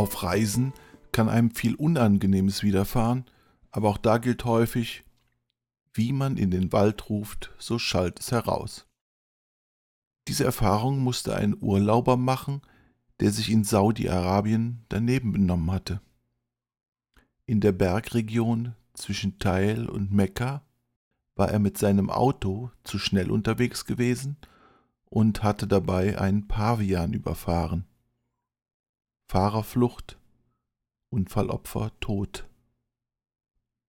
Auf Reisen kann einem viel Unangenehmes widerfahren, aber auch da gilt häufig, wie man in den Wald ruft, so schallt es heraus. Diese Erfahrung musste ein Urlauber machen, der sich in Saudi-Arabien daneben benommen hatte. In der Bergregion zwischen Teil und Mekka war er mit seinem Auto zu schnell unterwegs gewesen und hatte dabei einen Pavian überfahren. Fahrerflucht, Unfallopfer tot.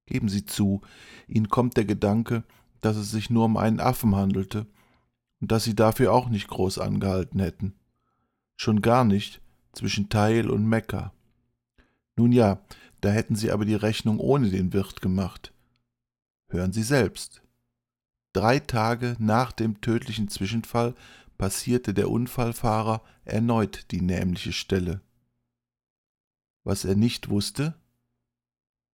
Geben Sie zu, Ihnen kommt der Gedanke, dass es sich nur um einen Affen handelte und dass Sie dafür auch nicht groß angehalten hätten. Schon gar nicht zwischen Teil und Mekka. Nun ja, da hätten Sie aber die Rechnung ohne den Wirt gemacht. Hören Sie selbst. Drei Tage nach dem tödlichen Zwischenfall passierte der Unfallfahrer erneut die nämliche Stelle. Was er nicht wusste,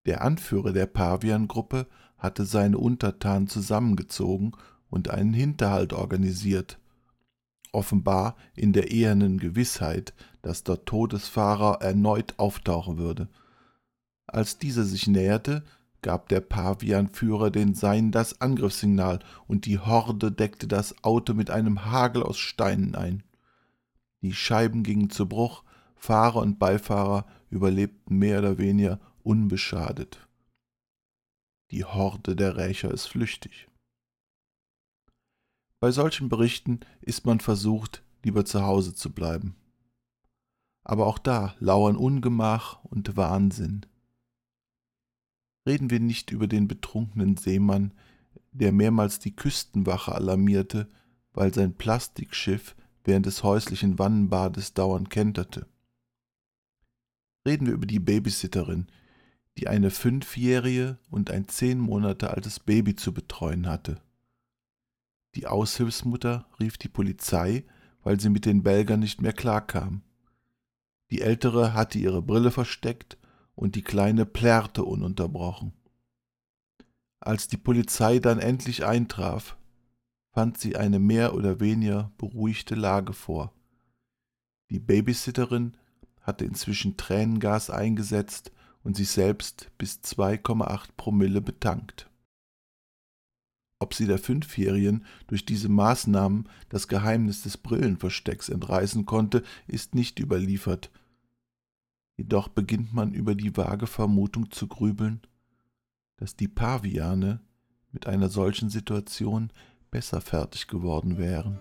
der Anführer der Pavian-Gruppe hatte seine Untertanen zusammengezogen und einen Hinterhalt organisiert, offenbar in der ehernen Gewissheit, dass der Todesfahrer erneut auftauchen würde. Als dieser sich näherte, gab der Pavianführer den Seinen das Angriffssignal und die Horde deckte das Auto mit einem Hagel aus Steinen ein. Die Scheiben gingen zu Bruch, Fahrer und Beifahrer überlebten mehr oder weniger unbeschadet. Die Horde der Rächer ist flüchtig. Bei solchen Berichten ist man versucht, lieber zu Hause zu bleiben. Aber auch da lauern Ungemach und Wahnsinn. Reden wir nicht über den betrunkenen Seemann, der mehrmals die Küstenwache alarmierte, weil sein Plastikschiff während des häuslichen Wannenbades dauernd kenterte. Reden wir über die Babysitterin, die eine fünfjährige und ein zehn Monate altes Baby zu betreuen hatte. Die Aushilfsmutter rief die Polizei, weil sie mit den Belgern nicht mehr klarkam. Die Ältere hatte ihre Brille versteckt und die Kleine plärrte ununterbrochen. Als die Polizei dann endlich eintraf, fand sie eine mehr oder weniger beruhigte Lage vor. Die Babysitterin hatte inzwischen Tränengas eingesetzt und sich selbst bis 2,8 Promille betankt. Ob sie der Fünfjährigen durch diese Maßnahmen das Geheimnis des Brillenverstecks entreißen konnte, ist nicht überliefert. Jedoch beginnt man über die vage Vermutung zu grübeln, dass die Paviane mit einer solchen Situation besser fertig geworden wären.